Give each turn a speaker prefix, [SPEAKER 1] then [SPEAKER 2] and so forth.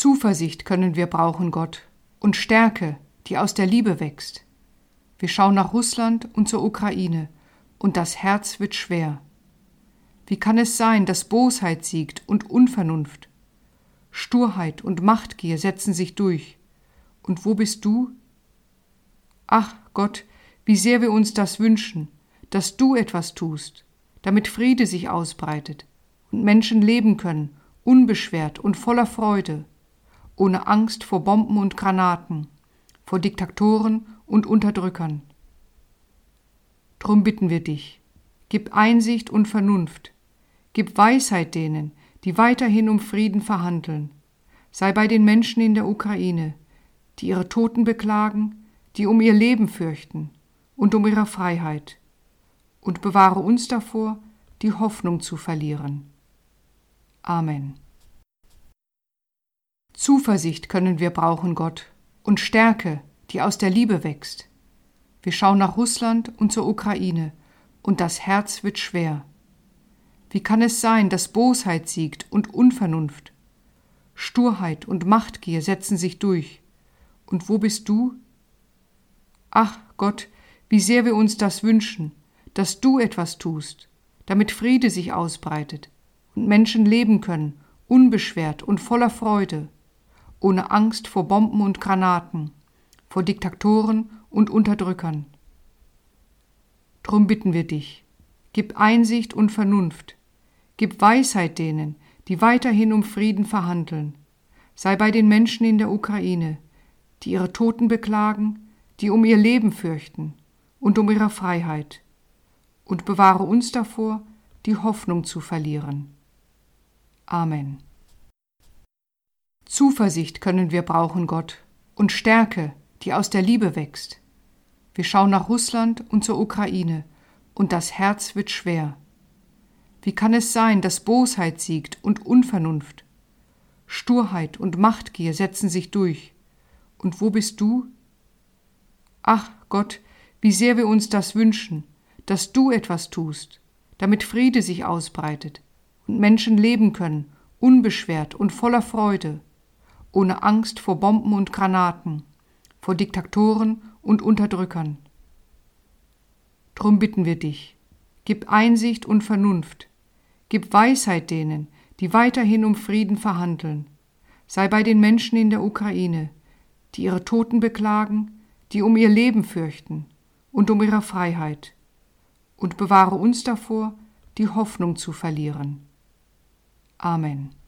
[SPEAKER 1] Zuversicht können wir brauchen, Gott, und Stärke, die aus der Liebe wächst. Wir schauen nach Russland und zur Ukraine, und das Herz wird schwer. Wie kann es sein, dass Bosheit siegt und Unvernunft? Sturheit und Machtgier setzen sich durch. Und wo bist du? Ach Gott, wie sehr wir uns das wünschen, dass du etwas tust, damit Friede sich ausbreitet und Menschen leben können, unbeschwert und voller Freude, ohne Angst vor Bomben und Granaten, vor Diktatoren und Unterdrückern. Drum bitten wir dich, gib Einsicht und Vernunft, gib Weisheit denen, die weiterhin um Frieden verhandeln, sei bei den Menschen in der Ukraine, die ihre Toten beklagen, die um ihr Leben fürchten und um ihre Freiheit, und bewahre uns davor, die Hoffnung zu verlieren. Amen. Zuversicht können wir brauchen, Gott, und Stärke, die aus der Liebe wächst. Wir schauen nach Russland und zur Ukraine, und das Herz wird schwer. Wie kann es sein, dass Bosheit siegt und Unvernunft? Sturheit und Machtgier setzen sich durch. Und wo bist du? Ach Gott, wie sehr wir uns das wünschen, dass du etwas tust, damit Friede sich ausbreitet und Menschen leben können, unbeschwert und voller Freude, ohne Angst vor Bomben und Granaten, vor Diktatoren und Unterdrückern. Drum bitten wir dich, gib Einsicht und Vernunft, gib Weisheit denen, die weiterhin um Frieden verhandeln, sei bei den Menschen in der Ukraine, die ihre Toten beklagen, die um ihr Leben fürchten und um ihre Freiheit, und bewahre uns davor, die Hoffnung zu verlieren. Amen. Zuversicht können wir brauchen, Gott, und Stärke, die aus der Liebe wächst. Wir schauen nach Russland und zur Ukraine, und das Herz wird schwer. Wie kann es sein, dass Bosheit siegt und Unvernunft? Sturheit und Machtgier setzen sich durch. Und wo bist du? Ach Gott, wie sehr wir uns das wünschen, dass du etwas tust, damit Friede sich ausbreitet und Menschen leben können, unbeschwert und voller Freude, ohne Angst vor Bomben und Granaten, vor Diktatoren und Unterdrückern. Drum bitten wir dich, gib Einsicht und Vernunft, gib Weisheit denen, die weiterhin um Frieden verhandeln, sei bei den Menschen in der Ukraine, die ihre Toten beklagen, die um ihr Leben fürchten und um ihre Freiheit, und bewahre uns davor, die Hoffnung zu verlieren. Amen.